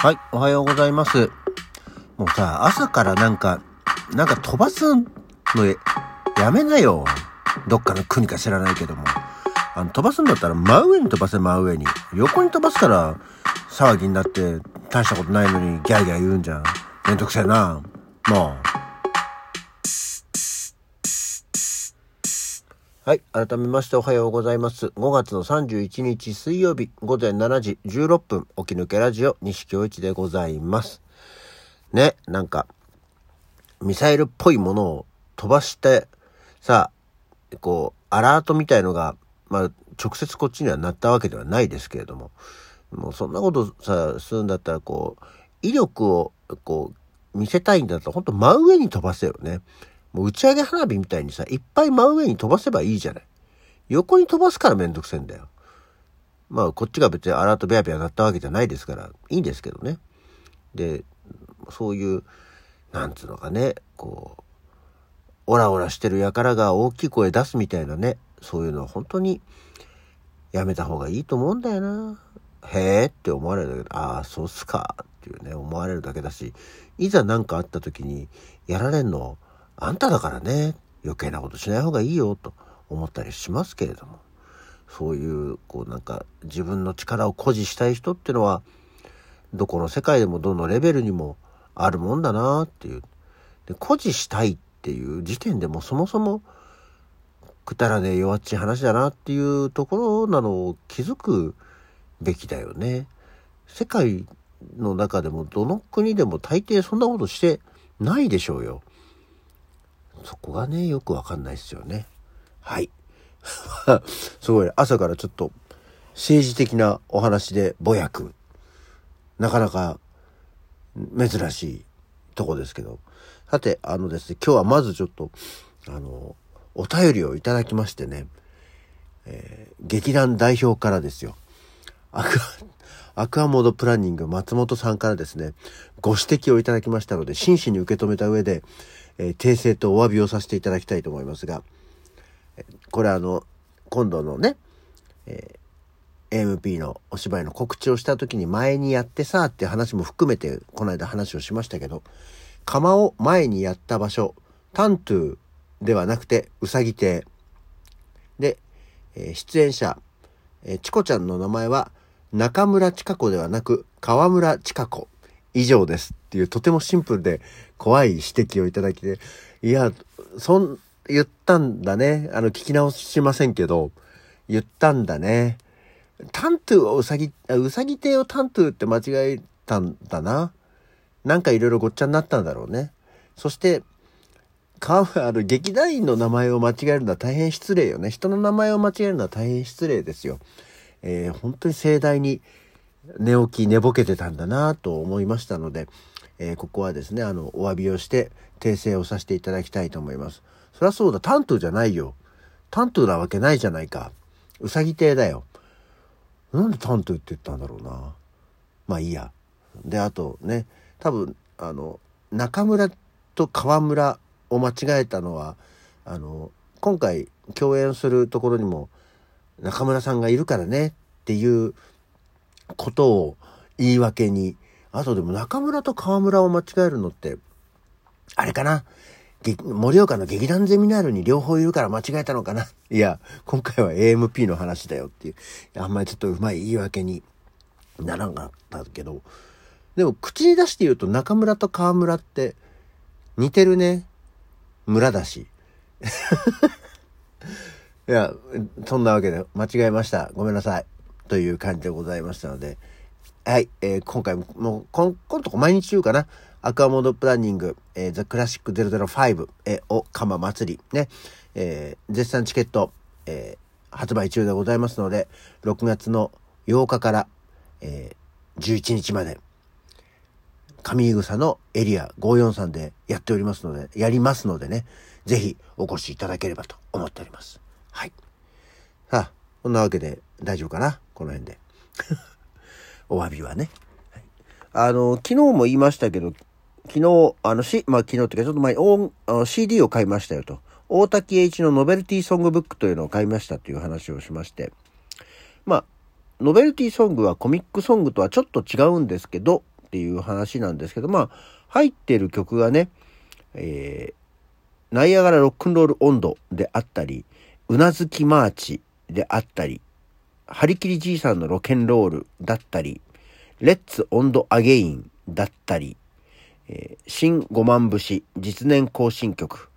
はい、おはようございます。もうさ、朝からなんか、なんか飛ばすのやめなよ。どっかの国か知らないけども。あの、飛ばすんだったら真上に飛ばせ、真上に。横に飛ばすから騒ぎになって大したことないのにギャーギャー言うんじゃん。めんどくせえな。もう。はい。改めましておはようございます。5月の31日水曜日午前7時16分、起き抜けラジオ西京一でございます。ね、なんか、ミサイルっぽいものを飛ばして、さあ、こう、アラートみたいのが、まあ、直接こっちにはなったわけではないですけれども、もうそんなことさ、するんだったら、こう、威力を、こう、見せたいんだったら、ほんと真上に飛ばせよね。もう打ち上げ花火みたいにさ、いっぱい真上に飛ばせばいいじゃない。横に飛ばすからめんどくせえんだよ。まあ、こっちが別にアラートビャービャーなったわけじゃないですから、いいんですけどね。で、そういう、なんつうのかね、こう、オラオラしてる輩が大きい声出すみたいなね、そういうのは本当にやめた方がいいと思うんだよな。へえって思われるだけで、ああ、そうっすかっていうね、思われるだけだし、いざ何かあった時にやられんのあんただからね、余計なことしない方がいいよと思ったりしますけれども、そういう、こうなんか自分の力を誇示したい人ってのは、どこの世界でもどのレベルにもあるもんだなっていう。で、誇示したいっていう時点でもそもそも、くたらねえ弱っちい話だなっていうところなのを気づくべきだよね。世界の中でもどの国でも大抵そんなことしてないでしょうよ。そこがね、よくわかんないですよね。はい。すごい、朝からちょっと政治的なお話でぼやく。なかなか珍しいとこですけど。さて、あのですね、今日はまずちょっと、あの、お便りをいただきましてね、えー劇団代表からですよ。アクア、クアモードプランニング松本さんからですね、ご指摘をいただきましたので、真摯に受け止めた上で、えー訂正とお詫びをさせていただきたいと思いますが、これあの、今度のね、えー AMP のお芝居の告知をした時に前にやってさって話も含めてこの間話をしましたけど、釜を前にやった場所、タントゥーではなくてうさぎ亭。で、えー出演者、えーチコちゃんの名前は中村千佳子ではなく川村千佳子以上ですっていうとてもシンプルで怖い指摘をいただきで、いや、そん、言ったんだね。あの、聞き直しませんけど、言ったんだね。タントゥーをうさぎ、あうさぎ亭をタントゥーって間違えたんだな。なんかいろいろごっちゃになったんだろうね。そして、か、あの、劇団員の名前を間違えるのは大変失礼よね。人の名前を間違えるのは大変失礼ですよ。えー本当に盛大に寝起き寝ぼけてたんだなと思いましたので、えーここはですね、あの、お詫びをして訂正をさせていただきたいと思います。そりゃそうだ、タントじゃないよ。タントなわけないじゃないか。うさぎ亭だよ。なんでタントゥって言ったんだろうな。まあいいや。で、あとね、多分、あの、中村と川村を間違えたのは、あの、今回共演するところにも中村さんがいるからねっていうことを言い訳に、あとでも中村と川村を間違えるのって、あれかな？劇盛岡の劇団ゼミナールに両方いるから間違えたのかな？いや、今回は AMP の話だよっていう、あんまりちょっとうまい言い訳にならなかったけど、でも口に出して言うと中村と川村って似てるね。村だし。いや、そんなわけで間違えました。ごめんなさい。という感じでございましたので、はい、えー今回も、もう、こん、こんとこ毎日中かな。アクアモードプランニング、えー、ザ・クラシック005、えー、お、かま祭り、ね、えー絶賛チケット、えー発売中でございますので、6月の8日から、えー11日まで、上井草のエリア543でやっておりますので、やりますのでね、ぜひお越しいただければと思っております。はい。さあ、こんなわけで大丈夫かな？この辺で。お詫びはね。はいあの、昨日も言いましたけど、昨日、あの、し、まあ、昨日っていうか、ちょっと前に CD を買いましたよと。大滝栄一のノベルティソングブックというのを買いましたという話をしまして。まあ、ノベルティソングはコミックソングとはちょっと違うんですけど、っていう話なんですけど、まあ、入ってる曲がね、えー、ナイアガラロックンロール音頭であったり、うなずきマーチであったり、張り切りじいさんのロケンロールだったり、 Let's 音頭 Again だったり、えー、新五万節実年行進曲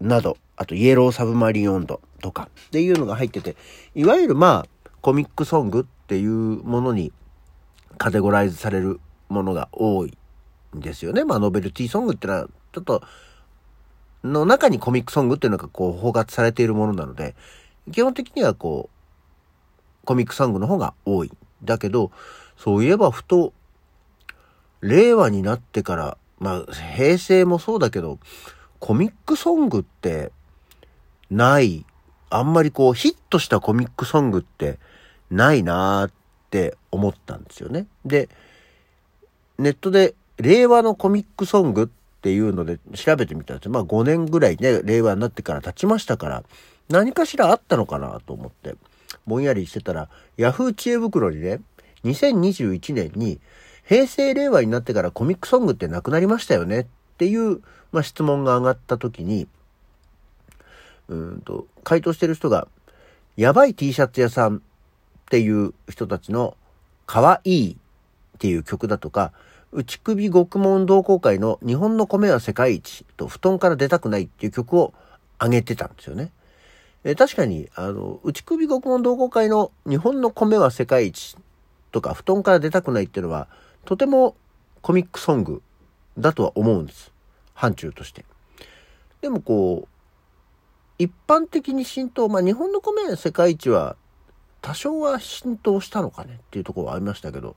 など、あとイエローサブマリン音頭とかっていうのが入ってて、いわゆるまあコミックソングっていうものにカテゴライズされるものが多いんですよね。まあノベルティソングってのはちょっとの中にコミックソングっていうのがこう包括されているものなので、基本的にはこう、コミックソングの方が多い。だけど、そういえばふと、令和になってから、まあ平成もそうだけど、コミックソングってない。あんまりこうヒットしたコミックソングってないなーって思ったんですよね。で、ネットで令和のコミックソングっっていうので調べてみたんですよ。まあ5年ぐらいね、令和になってから経ちましたから、何かしらあったのかなと思って、ぼんやりしてたら、ヤフー知恵袋にね、2021年に平成令和になってからコミックソングってなくなりましたよねっていう、まあ、質問が上がった時に、うんと、回答してる人が、やばい T シャツ屋さんっていう人たちの、かわいいっていう曲だとか、内首獄門同好会の日本の米は世界一と布団から出たくないっていう曲を上げてたんですよね。え確かに、あの、内首獄門同好会の日本の米は世界一とか布団から出たくないっていうのは、とてもコミックソングだとは思うんです。範疇として。でもこう、一般的に浸透、まあ日本の米は世界一は多少は浸透したのかねっていうところはありましたけど、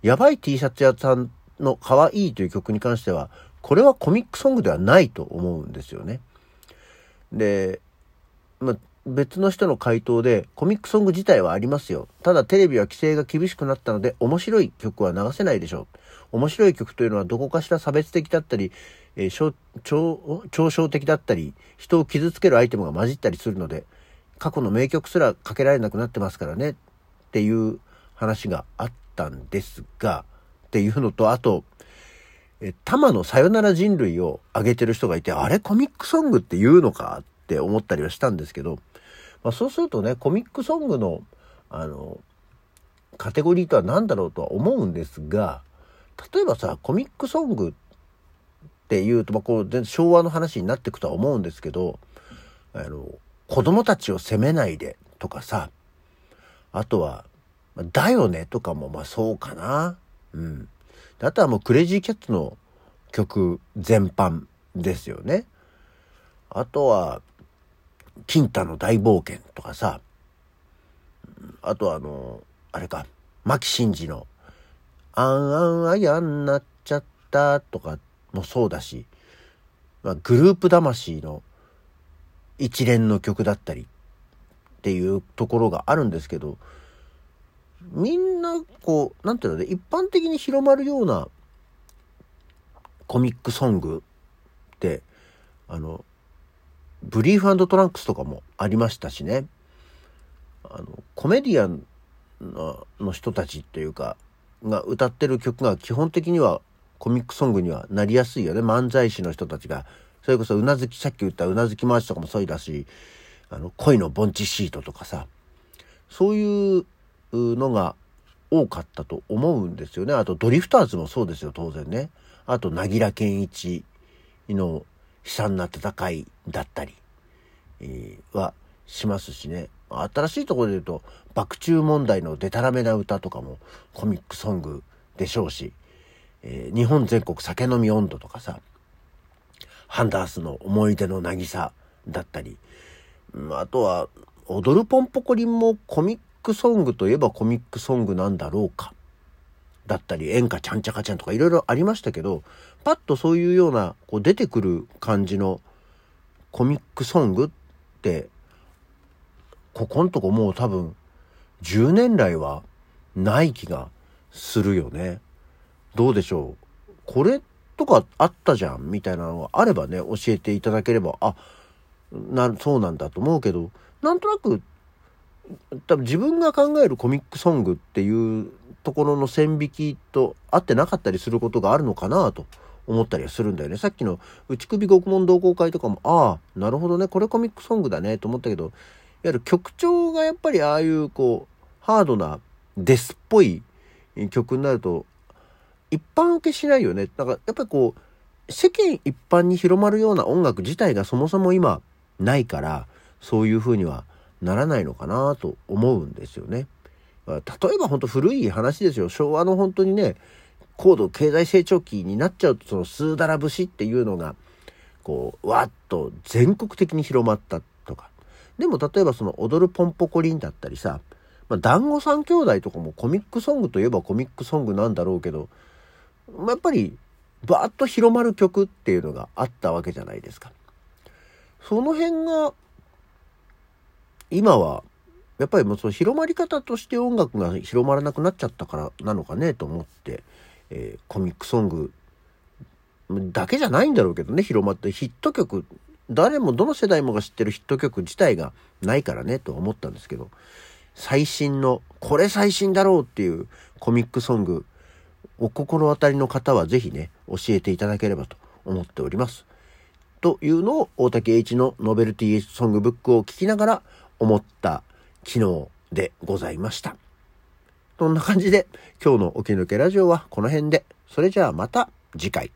やばい T シャツ屋さんの可愛いという曲に関しては、これはコミックソングではないと思うんですよね。で、まあ、別の人の回答で、コミックソング自体はありますよ。ただテレビは規制が厳しくなったので、面白い曲は流せないでしょう。面白い曲というのはどこかしら差別的だったり、えー、嘲笑的だったり、人を傷つけるアイテムが混じったりするので、過去の名曲すらかけられなくなってますからね、っていう話があったんですが、っていうのと、あと、え、玉のさよなら人類を上げてる人がいて、あれコミックソングって言うのかって思ったりはしたんですけど、まあ、そうするとね、コミックソングの、あの、カテゴリーとは何だろうとは思うんですが、例えばさ、コミックソングっていうと、まあ、こう、昭和の話になっていくとは思うんですけど、あの、子供たちを責めないでとかさ、あとは、だよねとかもまあそうかな。うん。あとはもうクレイジーキャッツの曲全般ですよね。あとは、金太の大冒険とかさ、あとはあの、あれか、牧真司の、あんあんあやんなっちゃったとかもそうだし、まあ、グループ魂の一連の曲だったりっていうところがあるんですけど、みんな、こう、なんていうのね、一般的に広まるようなコミックソングって、あの、ブリーフトランクスとかもありましたしね。あの、コメディアンの人たちっていうか、が歌ってる曲が基本的にはコミックソングにはなりやすいよね。漫才師の人たちが。それこそ、うなずき、さっき言ったうなずき回しとかもそうだし、あの、恋の盆地シートとかさ、そういうのが多かったと思うんですよね。あと、ドリフターズもそうですよ、当然ね。あと、なぎら健一の悲惨な戦いだったり、えー、はしますしね。新しいところで言うと、爆中問題のデタラメな歌とかもコミックソングでしょうし、えー、日本全国酒飲み温度とかさ、ハンダースの思い出の渚だったり、あとは、踊るポンポコリンもコミックソングといえばコミックソングなんだろうか？だったり、演歌ちゃんちゃかちゃんとかいろいろありましたけど、パッとそういうような、こう出てくる感じのコミックソングって、ここんとこもう多分、10年来はない気がするよね。どうでしょう？これとかあったじゃん？みたいなのがあればね、教えていただければ、あ、な、そうなんだと思うけど、なんとなく、多分自分が考えるコミックソングっていうところの線引きと合ってなかったりすることがあるのかなと思ったりはするんだよね。さっきの内首獄門同好会とかも、ああ、なるほどね、これコミックソングだねと思ったけど、いわゆる曲調がやっぱりああいうこう、ハードなデスっぽい曲になると、一般受けしないよね。だからやっぱりこう、世間一般に広まるような音楽自体がそもそも今ないから、そういう風にはならないのかなと思うんですよね。例えば本当古い話ですよ。昭和の本当にね、高度経済成長期になっちゃうと、そのスーダラ節っていうのが、こう、わっと全国的に広まったとか。でも例えばその踊るポンポコリンだったりさ、まあ、団子三兄弟とかもコミックソングといえばコミックソングなんだろうけど、まあ、やっぱりバーッと広まる曲っていうのがあったわけじゃないですか。その辺が、今はやっぱりもうその広まり方として音楽が広まらなくなっちゃったからなのかねと思って、えー、コミックソングだけじゃないんだろうけどね広まってヒット曲誰もどの世代もが知ってるヒット曲自体がないからねと思ったんですけど最新のこれ最新だろうっていうコミックソングお心当たりの方は是非ね教えていただければと思っております。というのを大竹栄一のノベルティソングブックを聞きながら思った昨日でございました。そんな感じで今日の起き抜けラジオはこの辺で。それじゃあまた次回。